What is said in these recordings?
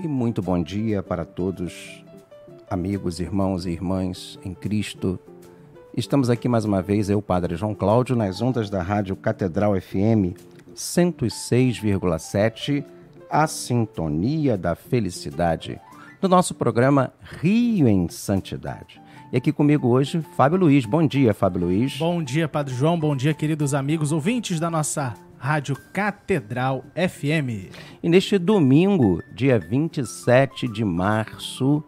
E muito bom dia para todos, amigos, irmãos e irmãs em Cristo. Estamos aqui mais uma vez, eu, Padre João Cláudio, nas ondas da Rádio Catedral FM 106,7, a sintonia da felicidade, no nosso programa Rio em Santidade. E aqui comigo hoje, Fábio Luiz. Bom dia, Fábio Luiz. Bom dia, Padre João. Bom dia, queridos amigos ouvintes da nossa Rádio Catedral FM. E neste domingo, dia 27 de março,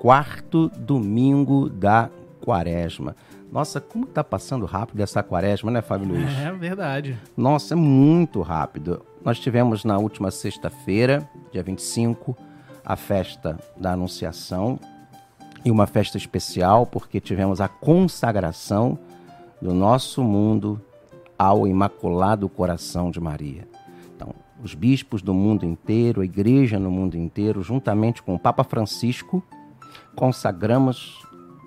quarto domingo da quaresma. Nossa, como tá passando rápido essa quaresma, né, Fábio Luiz? É verdade. Nossa, é muito rápido. Nós tivemos na última sexta-feira, dia 25, a festa da Anunciação e uma festa especial porque tivemos a consagração do nosso mundo ao Imaculado Coração de Maria. Então, os bispos do mundo inteiro, a igreja no mundo inteiro, juntamente com o Papa Francisco, consagramos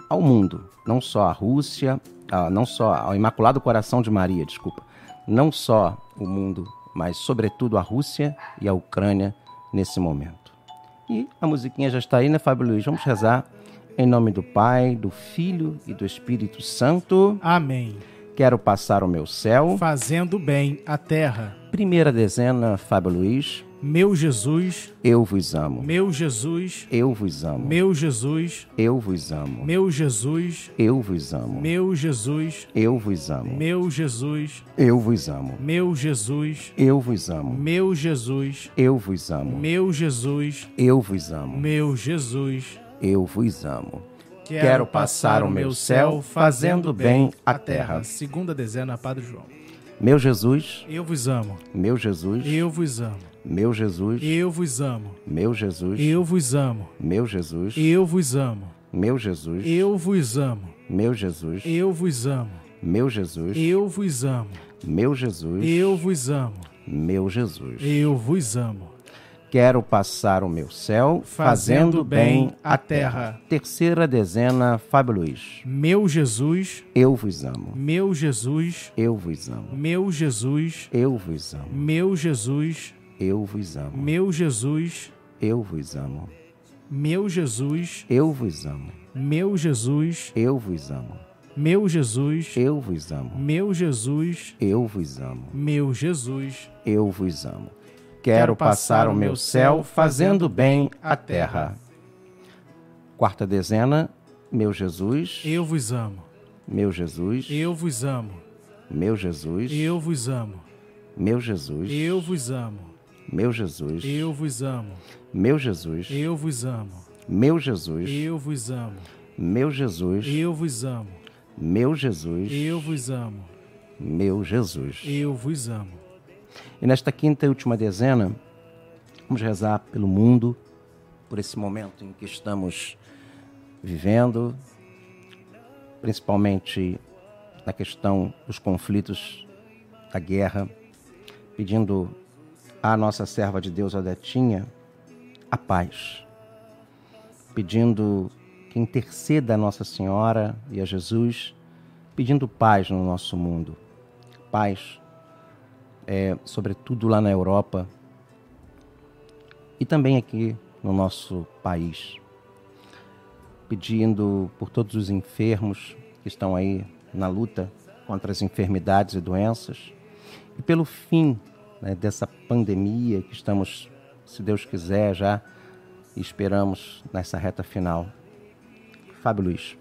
ao mundo, não só a Rússia, não só ao Imaculado Coração de Maria, desculpa, não só o mundo, mas sobretudo a Rússia e a Ucrânia nesse momento. E a musiquinha já está aí, né, Fábio Luiz? Vamos rezar em nome do Pai, do Filho e do Espírito Santo. Amém. Quero passar o meu céu. Fazendo bem a terra. Primeira dezena, Fábio Luiz. Meu Jesus, eu vos amo. Meu Jesus, eu vos amo. Meu Jesus, eu vos amo. Meu Jesus, eu vos amo. Meu Jesus, eu vos amo. Meu Jesus, eu vos amo. Meu Jesus, eu vos amo. Meu Jesus, eu vos amo. Meu Jesus, eu vos amo. Meu Jesus, eu vos amo. Quero, passar o meu céu fazendo bem a terra. Segunda dezena, Padre João. Meu Jesus, eu vos amo. Meu Jesus, eu vos amo. Meu Jesus, eu vos amo. Meu Jesus, eu vos amo. Meu Jesus, eu vos amo. Meu Jesus, eu vos amo. Meu Jesus, eu vos amo. Meu Jesus, eu vos amo. Meu Jesus, eu vos amo. Meu Jesus, eu vos amo. Quero passar o meu céu fazendo, bem a terra. terra. Terceira dezena, Fábio Luiz. Meu Jesus, eu vos amo. Meu Jesus, eu vos amo. Meu Jesus, eu vos amo. Meu Jesus, eu vos amo. Meu Jesus, eu vos amo. Meu Jesus, eu vos amo. Meu Jesus, eu vos amo. Meu Jesus, eu vos amo. Meu Jesus, eu vos amo. Meu Jesus, eu vos amo. Quero passar o meu céu fazendo bem a terra. Quarta dezena, meu Jesus. Eu vos amo. Meu Jesus. Eu vos amo. Meu Jesus. Eu vos amo. Meu Jesus. Eu vos amo. Meu Jesus. Eu vos amo. Meu Jesus. Eu vos amo. Meu Jesus. Eu vos amo. Meu Jesus. Eu vos amo. Meu Jesus. Eu vos amo. Meu Jesus. Eu vos amo. E nesta quinta e última dezena, vamos rezar pelo mundo, por esse momento em que estamos vivendo, principalmente na questão dos conflitos, da guerra, pedindo à nossa serva de Deus, Odetinha, a paz, pedindo que interceda a Nossa Senhora e a Jesus, pedindo paz no nosso mundo, paz é, sobretudo lá na Europa e também aqui no nosso país, pedindo por todos os enfermos que estão aí na luta contra as enfermidades e doenças e pelo fim né, dessa pandemia que estamos, se Deus quiser, já esperamos nessa reta final. Fábio Luiz.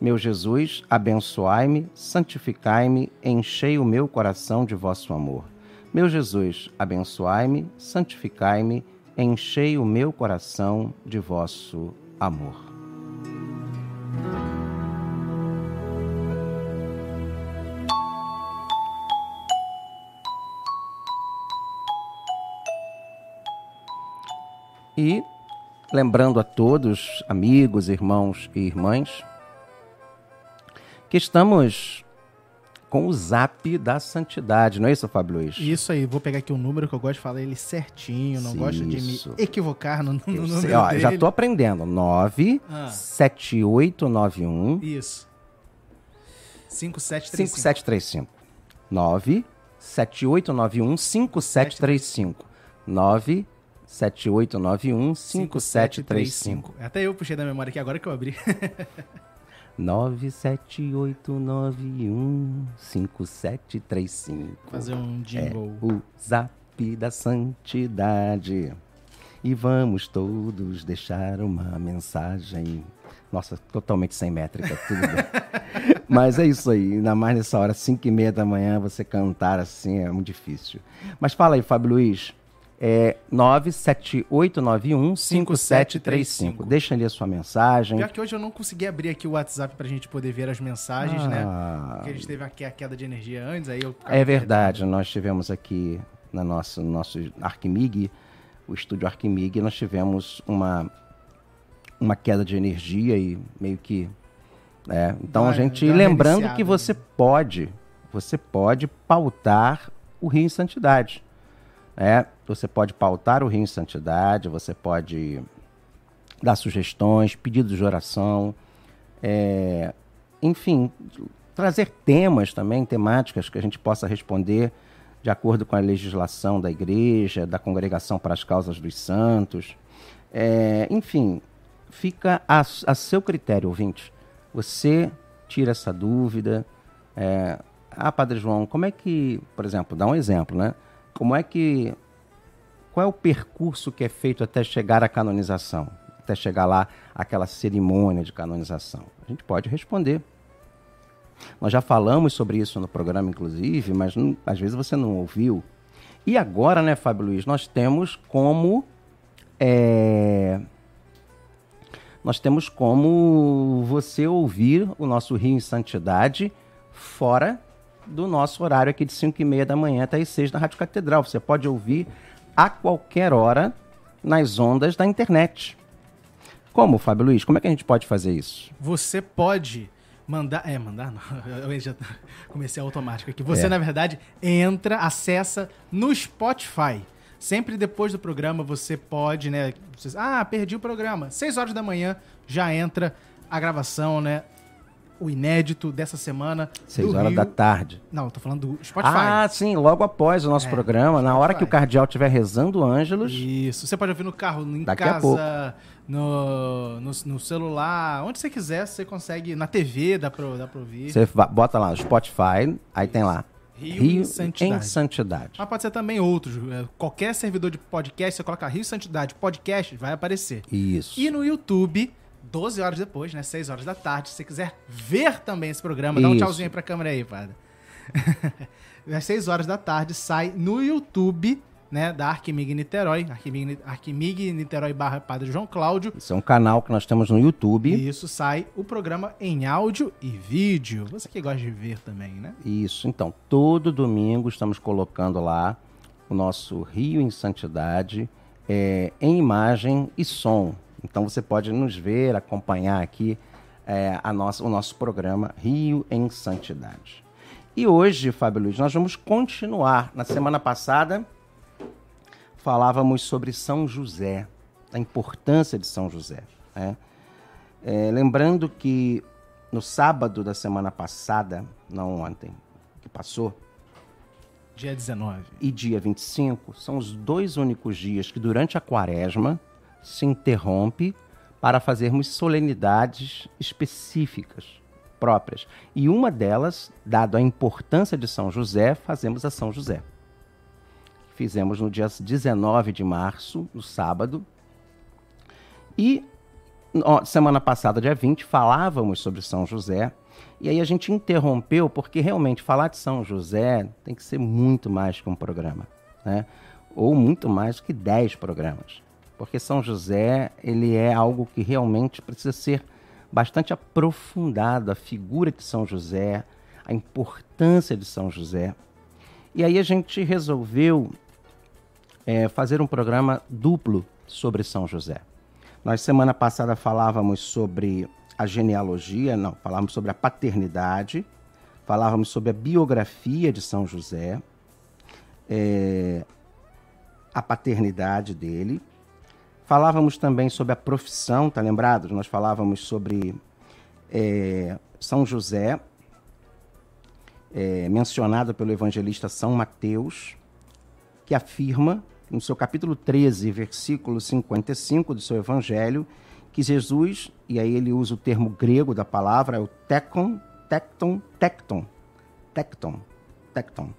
Meu Jesus, abençoai-me, santificai-me, enchei o meu coração de vosso amor. Meu Jesus, abençoai-me, santificai-me, enchei o meu coração de vosso amor. E lembrando a todos, amigos, irmãos e irmãs, que estamos com o zap da santidade, não é isso, Fábio Luiz? Isso aí, vou pegar aqui o um número que eu gosto de falar ele certinho, não gosto de me equivocar no, no número sei, ó, dele. Já tô aprendendo. 97891. Ah. Isso. 5735. 5735. 97891 5735. 9 7891 5735. Até eu puxei da memória aqui agora que eu abri. 97891 5735. Fazer um jingle. É o zap da santidade. E vamos todos deixar uma mensagem. Nossa, totalmente sem métrica, tudo bem. Mas é isso aí, ainda mais nessa hora, 5 e meia da manhã, você cantar assim é muito difícil. Mas fala aí, Fábio Luiz, é 978915735. Deixa ali a sua mensagem. Pior que hoje eu não consegui abrir aqui o WhatsApp pra gente poder ver as mensagens, né? ah. né? Porque a gente teve aqui a queda de energia antes, aí eu... É verdade, nós tivemos aqui na nossa, no nosso Arquimig, o estúdio Arquimig, nós tivemos uma, uma queda de energia e meio que... É, então a gente, lembrando que você pode, você pode pautar o Rio em Santidade. É, você pode pautar o Rio em Santidade, você pode dar sugestões, pedidos de oração, é, enfim, trazer temas também, temáticas que a gente possa responder de acordo com a legislação da igreja, da congregação para as causas dos santos. É, enfim, fica a, a, seu critério, ouvinte. Você tira essa dúvida. É, ah, Padre João, como é que, por exemplo, dá um exemplo, né? Como é que. Qual é o percurso que é feito até chegar à canonização? Até chegar lá aquela cerimônia de canonização? A gente pode responder. Nós já falamos sobre isso no programa, inclusive, mas não, às vezes você não ouviu. E agora, né, Fábio Luiz, nós temos como. É, nós temos como você ouvir o nosso Rio em Santidade fora do nosso horário aqui de 5 e meia da manhã até as 6 na Rádio Catedral. Você pode ouvir a qualquer hora nas ondas da internet. Como, Fábio Luiz? Como é que a gente pode fazer isso? Você pode mandar. É, mandar não. Eu já comecei automático aqui. Você, é. na verdade, entra, acessa no Spotify. Sempre depois do programa você pode, né? ah, perdi o programa. 6 horas da manhã já entra a gravação, né? O inédito dessa semana. Seis horas Rio. da tarde. Não, eu tô falando do Spotify. Ah, sim, logo após o nosso é, programa, Spotify. na hora que o cardeal estiver rezando ângelos. Isso, você pode ouvir no carro, em Daqui casa, no, no, no, celular, onde você quiser, você consegue, na TV dá pra, dá pra ouvir. Você bota lá, Spotify, aí tem lá. Rio, Rio em, Santidade. em Santidade. Mas pode ser também outros. É, qualquer servidor de podcast, você coloca Rio Santidade Podcast, vai aparecer. Isso. E no YouTube, 12 horas depois, né? 6 horas da tarde. Se você quiser ver também esse programa, dá um tchauzinho aí pra câmera aí, padre. Às 6 horas da tarde sai no YouTube, né? Da Arquimig Niterói. Arquimig, Arquimig Niterói barra Padre João Cláudio. Isso é um canal que nós temos no YouTube. E isso sai o programa em áudio e vídeo. Você que gosta de ver também, né? Isso. Então, todo domingo estamos colocando lá o nosso Rio em Santidade é, em imagem e som. Então você pode nos ver, acompanhar aqui é, a nossa, o nosso programa Rio em Santidade. E hoje, Fábio Luiz, nós vamos continuar. Na semana passada, falávamos sobre São José, a importância de São José. Né? É, lembrando que no sábado da semana passada, não ontem, que passou, dia 19 e dia 25, são os dois únicos dias que durante a quaresma se interrompe para fazermos solenidades específicas próprias. E uma delas, dado a importância de São José, fazemos a São José. fizemos no dia 19 de março, no sábado. E semana passada, dia 20, falávamos sobre São José. E aí a gente interrompeu, porque realmente falar de São José tem que ser muito mais que um programa, né? Ou muito mais que 10 programas. Porque São José, ele é algo que realmente precisa ser bastante aprofundado, a figura de São José, a importância de São José. E aí a gente resolveu é, fazer um programa duplo sobre São José. Nós semana passada falávamos sobre a genealogia, não, falávamos sobre a paternidade, falávamos sobre a biografia de São José, é, a paternidade dele. Falávamos também sobre a profissão, tá lembrado? Nós falávamos sobre é, São José, é, mencionado pelo evangelista São Mateus, que afirma, no seu capítulo 13, versículo 55 do seu evangelho, que Jesus, e aí ele usa o termo grego da palavra, é o tekon, tecton, tecton, tecton, tecton,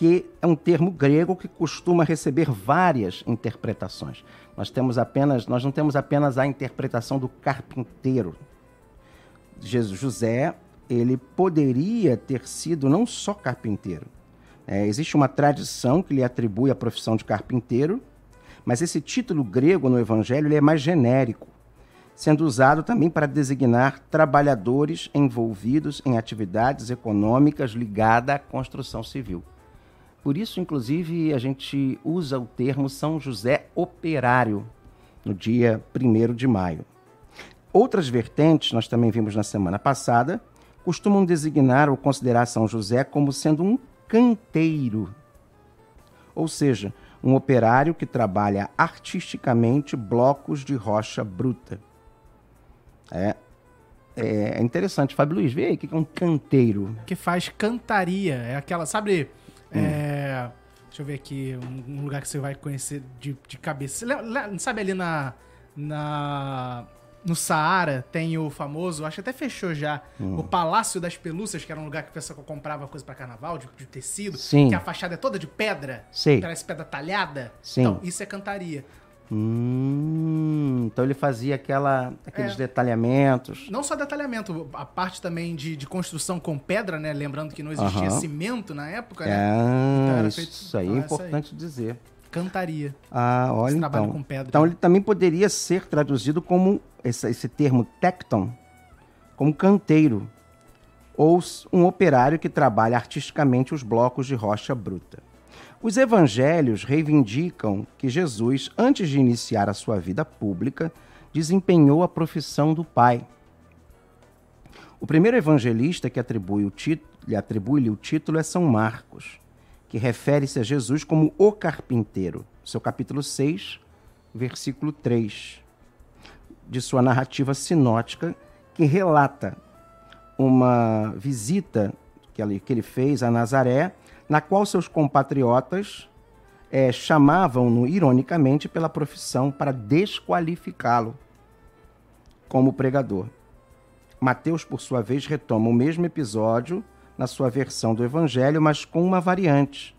que é um termo grego que costuma receber várias interpretações. Nós temos apenas, nós não temos apenas a interpretação do carpinteiro. Jesus, José ele poderia ter sido não só carpinteiro. É, existe uma tradição que lhe atribui a profissão de carpinteiro, mas esse título grego no Evangelho é mais genérico, sendo usado também para designar trabalhadores envolvidos em atividades econômicas ligadas à construção civil. Por isso, inclusive, a gente usa o termo São José Operário no dia 1 de maio. Outras vertentes, nós também vimos na semana passada, costumam designar ou considerar São José como sendo um canteiro, ou seja, um operário que trabalha artisticamente blocos de rocha bruta. É, é interessante. Fábio Luiz, vê aí o que é um canteiro. Que faz cantaria. É aquela, sabe? Hum. É, deixa eu ver aqui, um, lugar que você vai conhecer de, de cabeça. Sabe ali na, na no Saara tem o famoso, acho que até fechou já, hum. o Palácio das Pelúcias, que era um lugar que o pessoal comprava coisa para carnaval, de, de, tecido, Sim. que a fachada é toda de pedra, Sim. parece pedra talhada. Sim. Então, isso é cantaria. Hum, então ele fazia aquela, aqueles é. detalhamentos. Não só detalhamento, a parte também de, de construção com pedra, né? Lembrando que não existia uh -huh. cimento na época, né? É, então isso aí é importante aí. dizer. Cantaria. Ah, olha então. Com pedra. Então ele também poderia ser traduzido como esse, esse termo tecton, como canteiro, ou um operário que trabalha artisticamente os blocos de rocha bruta. Os evangelhos reivindicam que Jesus, antes de iniciar a sua vida pública, desempenhou a profissão do Pai. O primeiro evangelista que atribui o lhe atribui-lhe o título é São Marcos, que refere-se a Jesus como o carpinteiro, seu capítulo 6, versículo 3 de sua narrativa sinótica, que relata uma visita que ele fez a Nazaré, na qual seus compatriotas é, chamavam-no ironicamente pela profissão para desqualificá-lo como pregador. Mateus, por sua vez, retoma o mesmo episódio na sua versão do Evangelho, mas com uma variante.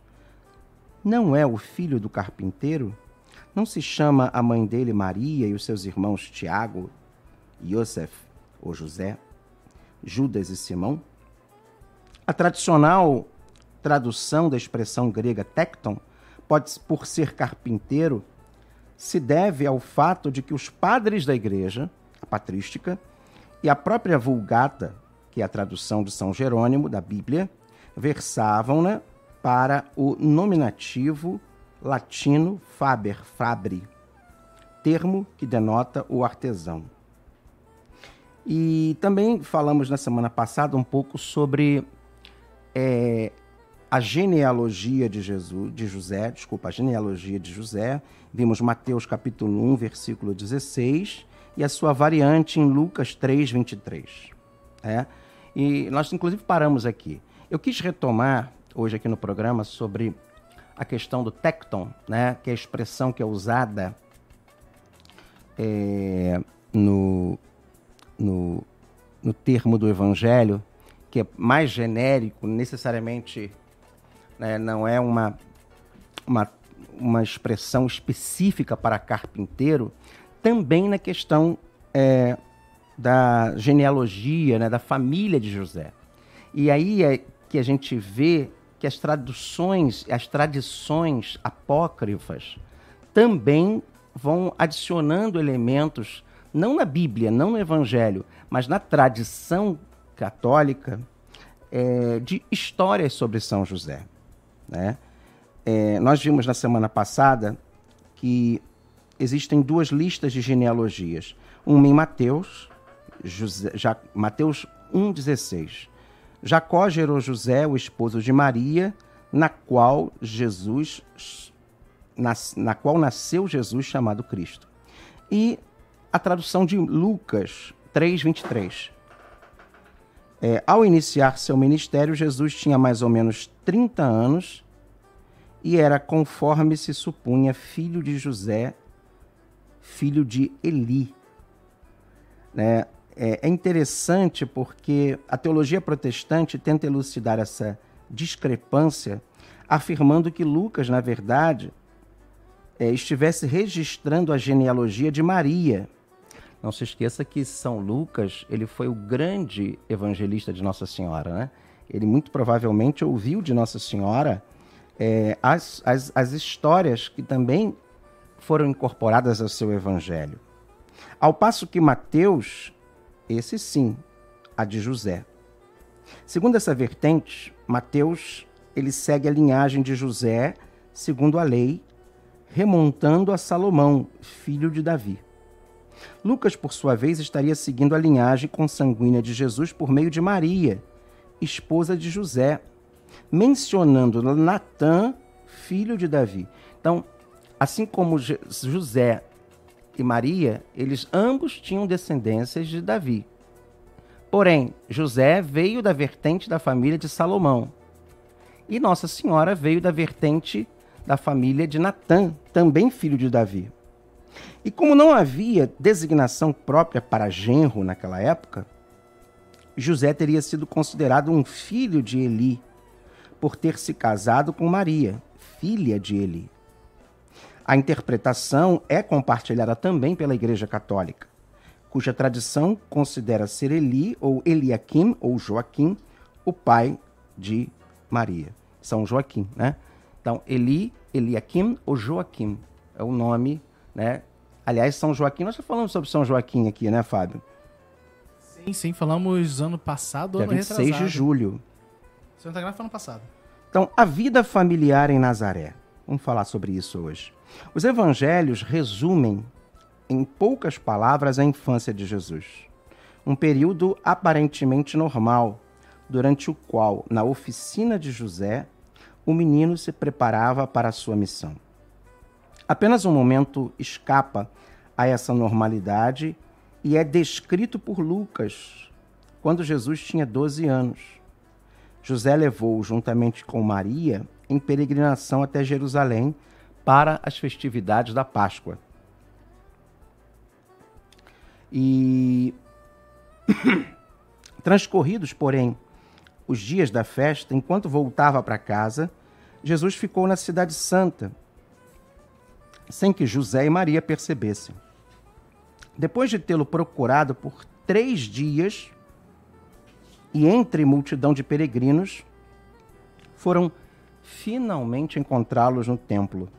Não é o filho do carpinteiro? Não se chama a mãe dele Maria e os seus irmãos Tiago, Yosef ou José, Judas e Simão? A tradicional tradução da expressão grega tecton, pode, por ser carpinteiro, se deve ao fato de que os padres da igreja, a patrística, e a própria Vulgata, que é a tradução de São Jerônimo da Bíblia, versavam-na para o nominativo latino faber, fabre, termo que denota o artesão. E também falamos na semana passada um pouco sobre é, a genealogia de Jesus, de José, desculpa, a genealogia de José. Vimos Mateus capítulo 1, versículo 16, e a sua variante em Lucas 3, 23. É? E nós, inclusive, paramos aqui. Eu quis retomar hoje aqui no programa sobre a questão do tecton, né, que é a expressão que é usada é, no, no, no termo do evangelho, que é mais genérico, necessariamente né, não é uma uma, uma expressão específica para carpinteiro, também na questão é, da genealogia, né, da família de José. E aí é que a gente vê que as traduções, as tradições apócrifas também vão adicionando elementos, não na Bíblia, não no Evangelho, mas na tradição católica, é, de histórias sobre São José. Né? É, nós vimos na semana passada que existem duas listas de genealogias. Uma em Mateus, José, já, Mateus 1,16. Jacó gerou José, o esposo de Maria, na qual Jesus na, na qual nasceu Jesus chamado Cristo. E a tradução de Lucas 3:23. É, ao iniciar seu ministério, Jesus tinha mais ou menos 30 anos e era, conforme se supunha, filho de José, filho de Eli. Né? É, é interessante porque a teologia protestante tenta elucidar essa discrepância, afirmando que Lucas, na verdade, é, estivesse registrando a genealogia de Maria. Não se esqueça que São Lucas ele foi o grande evangelista de Nossa Senhora, né? Ele muito provavelmente ouviu de Nossa Senhora é, as, as, as histórias que também foram incorporadas ao seu evangelho. Ao passo que Mateus, esse sim, a de José. Segundo essa vertente, Mateus ele segue a linhagem de José segundo a lei, remontando a Salomão, filho de Davi. Lucas, por sua vez, estaria seguindo a linhagem consanguínea de Jesus por meio de Maria, esposa de José, mencionando Natã, filho de Davi. Então, assim como José e Maria, eles ambos tinham descendências de Davi. Porém, José veio da vertente da família de Salomão. E Nossa Senhora veio da vertente da família de Natã, também filho de Davi. E como não havia designação própria para genro naquela época, José teria sido considerado um filho de Eli, por ter se casado com Maria, filha de Eli. A interpretação é compartilhada também pela Igreja Católica, cuja tradição considera ser Eli ou Eliakim ou Joaquim o pai de Maria. São Joaquim, né? Então, Eli, Eliakim ou Joaquim é o nome, né? Aliás, São Joaquim, nós já falamos sobre São Joaquim aqui, né, Fábio? Sim, sim, falamos ano passado, Dia ano 26 retrasado. de julho. Santa Graça foi ano passado. Então, a vida familiar em Nazaré. Vamos falar sobre isso hoje. Os evangelhos resumem em poucas palavras a infância de Jesus. Um período aparentemente normal, durante o qual, na oficina de José, o menino se preparava para a sua missão. Apenas um momento escapa a essa normalidade e é descrito por Lucas quando Jesus tinha 12 anos. José levou, juntamente com Maria, em peregrinação até Jerusalém para as festividades da Páscoa. E transcorridos, porém, os dias da festa, enquanto voltava para casa, Jesus ficou na Cidade Santa, sem que José e Maria percebessem. Depois de tê-lo procurado por três dias, e entre multidão de peregrinos, foram finalmente encontrá-los no templo,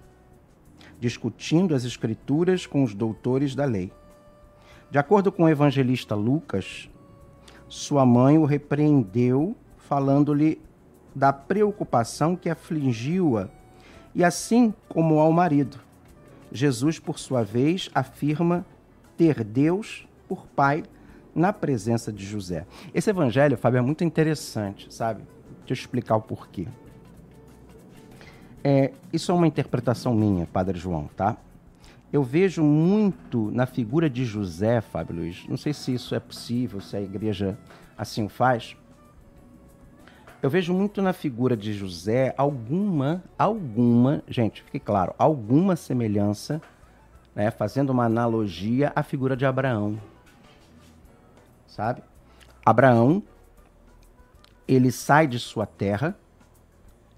discutindo as Escrituras com os doutores da lei. De acordo com o evangelista Lucas, sua mãe o repreendeu, falando-lhe da preocupação que afligiu-a, e assim como ao marido. Jesus, por sua vez, afirma ter Deus por pai na presença de José. Esse evangelho, Fábio, é muito interessante, sabe? Deixa eu explicar o porquê. É, isso é uma interpretação minha, Padre João, tá? Eu vejo muito na figura de José, Fábio Luiz, não sei se isso é possível, se a igreja assim o faz. Eu vejo muito na figura de José alguma, alguma, gente, fique claro, alguma semelhança, né, fazendo uma analogia à figura de Abraão. Sabe? Abraão, ele sai de sua terra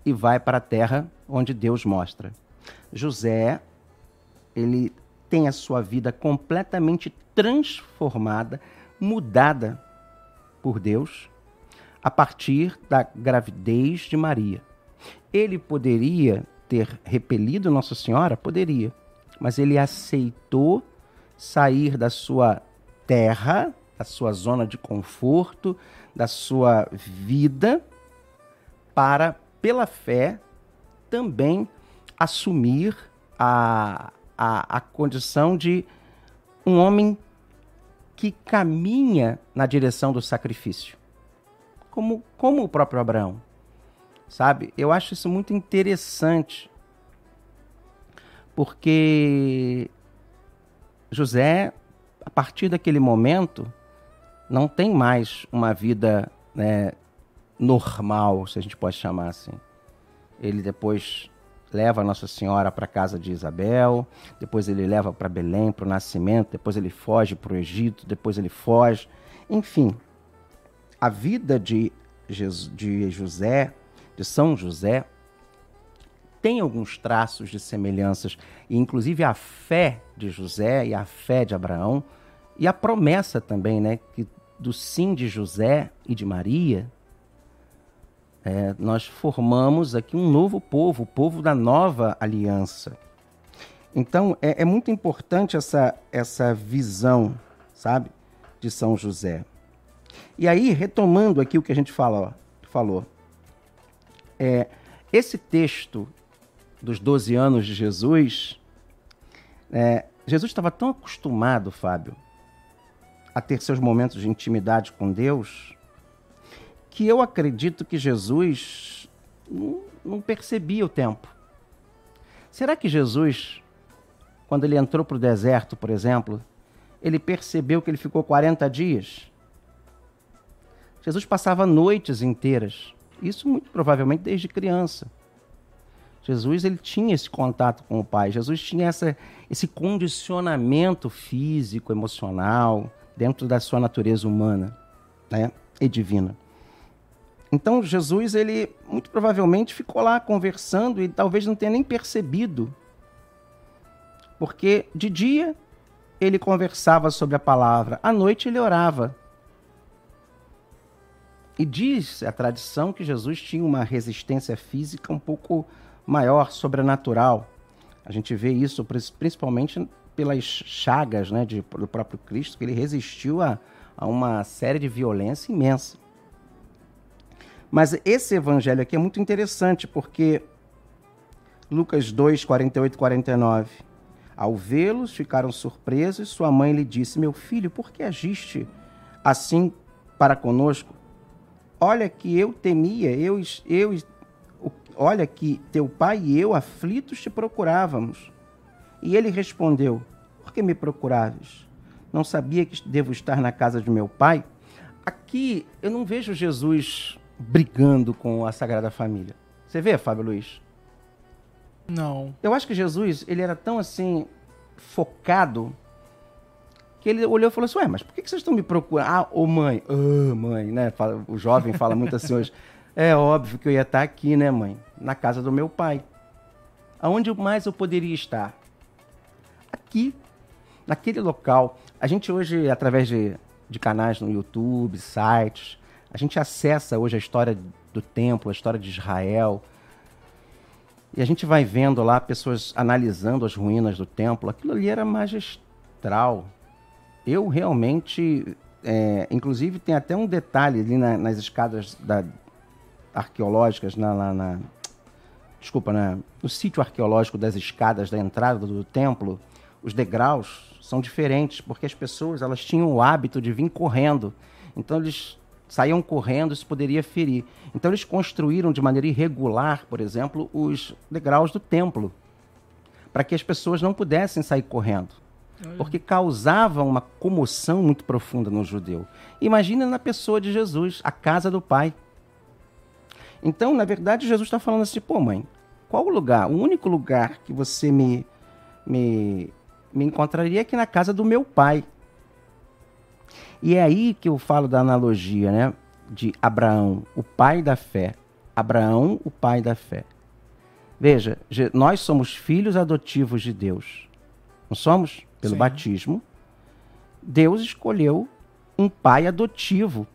e vai para a terra onde Deus mostra. José, ele tem a sua vida completamente transformada, mudada por Deus a partir da gravidez de Maria. Ele poderia ter repelido Nossa Senhora? Poderia. Mas ele aceitou sair da sua terra, da sua zona de conforto, da sua vida, para, pela fé, também assumir a, a, a condição de um homem que caminha na direção do sacrifício, como, como o próprio Abraão. Sabe? Eu acho isso muito interessante, porque José, a partir daquele momento, não tem mais uma vida né, normal, se a gente pode chamar assim. Ele depois leva Nossa Senhora para a casa de Isabel, depois ele leva para Belém para o nascimento, depois ele foge para o Egito, depois ele foge. Enfim, a vida de, de José, de São José, tem alguns traços de semelhanças, e inclusive a fé de José e a fé de Abraão, e a promessa também, né, que do sim de José e de Maria, é, nós formamos aqui um novo povo, o povo da nova aliança. Então, é, é, muito importante essa, essa visão, sabe, de São José. E aí, retomando aqui o que a gente fala, falou, é, esse texto dos 12 anos de Jesus, é, Jesus estava tão acostumado, Fábio, a ter seus momentos de intimidade com Deus, que eu acredito que Jesus não, não percebia o tempo. Será que Jesus, quando ele entrou para o deserto, por exemplo, ele percebeu que ele ficou 40 dias? Jesus passava noites inteiras, isso muito provavelmente desde criança. Jesus ele tinha esse contato com o Pai, Jesus tinha essa, esse condicionamento físico, emocional, dentro da sua natureza humana né, e divina. Então Jesus, ele muito provavelmente ficou lá conversando e talvez não tenha nem percebido. Porque de dia ele conversava sobre a palavra, à noite ele orava. E diz a tradição que Jesus tinha uma resistência física um pouco maior, sobrenatural. A gente vê isso principalmente pelas chagas né, de, do próprio Cristo, que ele resistiu a, a uma série de violência imensa. Mas esse evangelho aqui é muito interessante porque Lucas 2, 48 e 49. Ao vê-los, ficaram surpresos. Sua mãe lhe disse: Meu filho, por que agiste assim para conosco? Olha que eu temia, eu, eu, olha que teu pai e eu aflitos te procurávamos. E ele respondeu: Por que me procuraves? Não sabia que devo estar na casa de meu pai? Aqui eu não vejo Jesus brigando com a Sagrada Família. Você vê, Fábio Luiz? Não. Eu acho que Jesus, ele era tão assim, focado, que ele olhou e falou assim, ué, mas por que vocês estão me procurando? Ah, ô mãe, oh, mãe, né? O jovem fala muito assim hoje. É óbvio que eu ia estar aqui, né, mãe? Na casa do meu pai. Aonde mais eu poderia estar? Aqui, naquele local. A gente hoje, através de, de canais no YouTube, sites, a gente acessa hoje a história do templo, a história de Israel. E a gente vai vendo lá pessoas analisando as ruínas do templo. Aquilo ali era magistral. Eu realmente. É, inclusive, tem até um detalhe ali na, nas escadas da, arqueológicas, na, na, na desculpa, na, no sítio arqueológico das escadas da entrada do templo. Os degraus são diferentes, porque as pessoas elas tinham o hábito de vir correndo. Então, eles saíam correndo, isso poderia ferir. Então eles construíram de maneira irregular, por exemplo, os degraus do templo, para que as pessoas não pudessem sair correndo, porque causavam uma comoção muito profunda no judeu. Imagina na pessoa de Jesus, a casa do Pai. Então, na verdade, Jesus está falando assim: pô, mãe, qual o lugar? O único lugar que você me, me, me encontraria é aqui na casa do meu pai. E é aí que eu falo da analogia, né? De Abraão, o pai da fé. Abraão, o pai da fé. Veja, nós somos filhos adotivos de Deus. Não somos? Pelo Sim. batismo. Deus escolheu um pai adotivo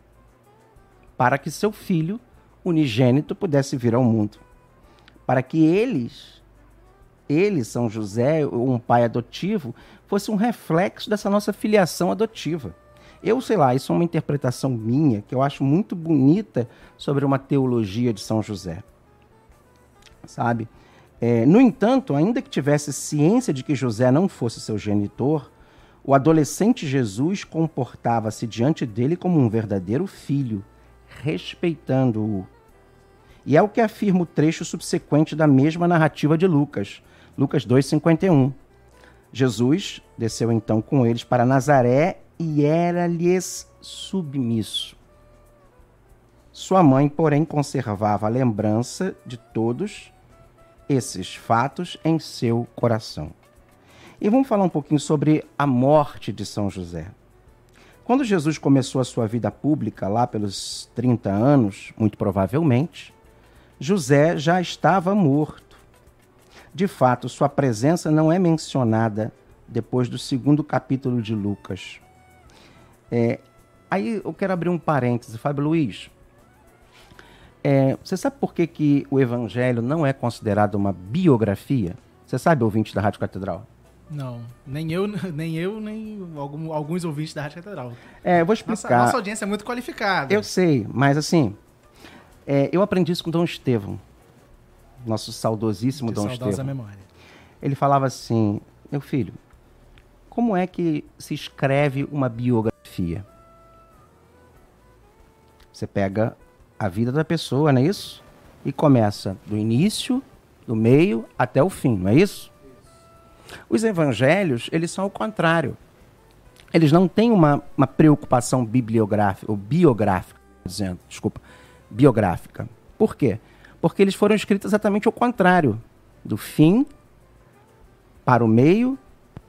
para que seu filho unigênito pudesse vir ao mundo. Para que eles, ele, São José, um pai adotivo, fosse um reflexo dessa nossa filiação adotiva. Eu sei lá, isso é uma interpretação minha que eu acho muito bonita sobre uma teologia de São José. Sabe? É, no entanto, ainda que tivesse ciência de que José não fosse seu genitor, o adolescente Jesus comportava-se diante dele como um verdadeiro filho, respeitando-o. E é o que afirma o trecho subsequente da mesma narrativa de Lucas, Lucas 2,51. Jesus desceu então com eles para Nazaré e era-lhes submisso. Sua mãe, porém, conservava a lembrança de todos esses fatos em seu coração. E vamos falar um pouquinho sobre a morte de São José. Quando Jesus começou a sua vida pública, lá pelos 30 anos, muito provavelmente, José já estava morto. De fato, sua presença não é mencionada depois do segundo capítulo de Lucas. É, aí eu quero abrir um parêntese, Fábio Luiz. É, você sabe por que, que o Evangelho não é considerado uma biografia? Você sabe, ouvinte da Rádio Catedral? Não, nem eu, nem eu, nem algum, alguns ouvintes da Rádio Catedral. É, eu vou explicar. Nossa, nossa audiência é muito qualificada. Eu sei, mas assim, é, eu aprendi isso com Dom Estevão, nosso saudosíssimo De Dom Estevão. memória. Ele falava assim, meu filho, como é que se escreve uma biografia? Você pega a vida da pessoa, não é isso? E começa do início, do meio até o fim, não é isso? Os evangelhos, eles são o contrário. Eles não têm uma, uma preocupação bibliográfica, ou biográfica, dizendo, desculpa, biográfica. Por quê? Porque eles foram escritos exatamente ao contrário, do fim para o meio,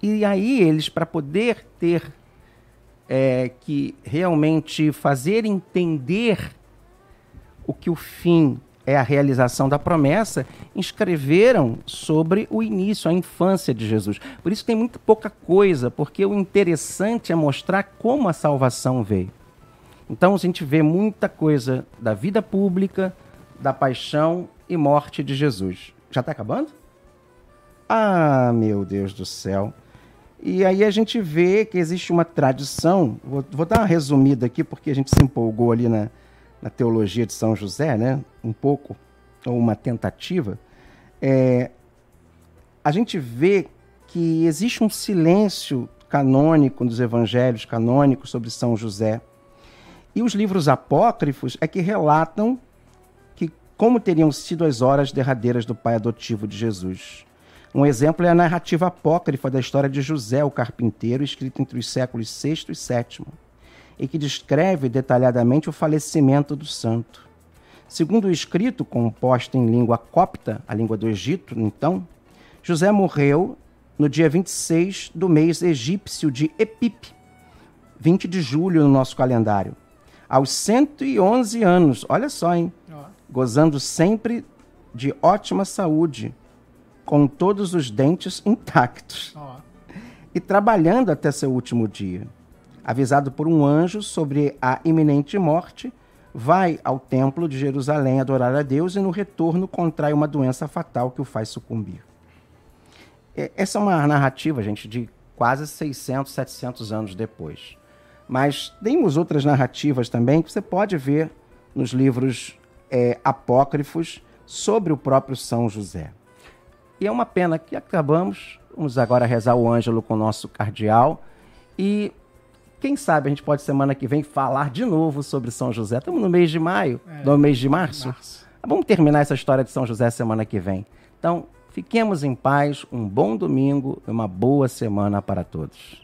e aí eles, para poder ter é, que realmente fazer entender o que o fim é a realização da promessa, escreveram sobre o início, a infância de Jesus. Por isso tem muito pouca coisa, porque o interessante é mostrar como a salvação veio. Então a gente vê muita coisa da vida pública, da paixão e morte de Jesus. Já está acabando? Ah, meu Deus do céu. E aí a gente vê que existe uma tradição, vou, vou dar uma resumida aqui, porque a gente se empolgou ali na, na teologia de São José, né? um pouco, ou uma tentativa, é, a gente vê que existe um silêncio canônico dos evangelhos canônicos sobre São José. E os livros apócrifos é que relatam que como teriam sido as horas derradeiras do pai adotivo de Jesus. Um exemplo é a narrativa apócrifa da história de José, o carpinteiro, escrita entre os séculos VI e VII e que descreve detalhadamente o falecimento do santo. Segundo o escrito, composto em língua copta, a língua do Egito, então, José morreu no dia 26 do mês egípcio de Epip, 20 de julho no nosso calendário, aos 111 anos, olha só, hein? Gozando sempre de ótima saúde, com todos os dentes intactos, e trabalhando até seu último dia avisado por um anjo sobre a iminente morte, vai ao templo de Jerusalém adorar a Deus e no retorno contrai uma doença fatal que o faz sucumbir. Essa é uma narrativa, gente, de quase 600, 700 anos depois. Mas temos outras narrativas também que você pode ver nos livros é, apócrifos sobre o próprio São José. E é uma pena que acabamos. Vamos agora rezar o Ângelo com o nosso cardeal. E quem sabe a gente pode semana que vem falar de novo sobre São José. Estamos no mês de maio, é, no mês de março. março. Vamos terminar essa história de São José semana que vem. Então, fiquemos em paz, um bom domingo e uma boa semana para todos.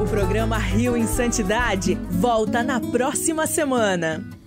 O programa Rio em Santidade volta na próxima semana.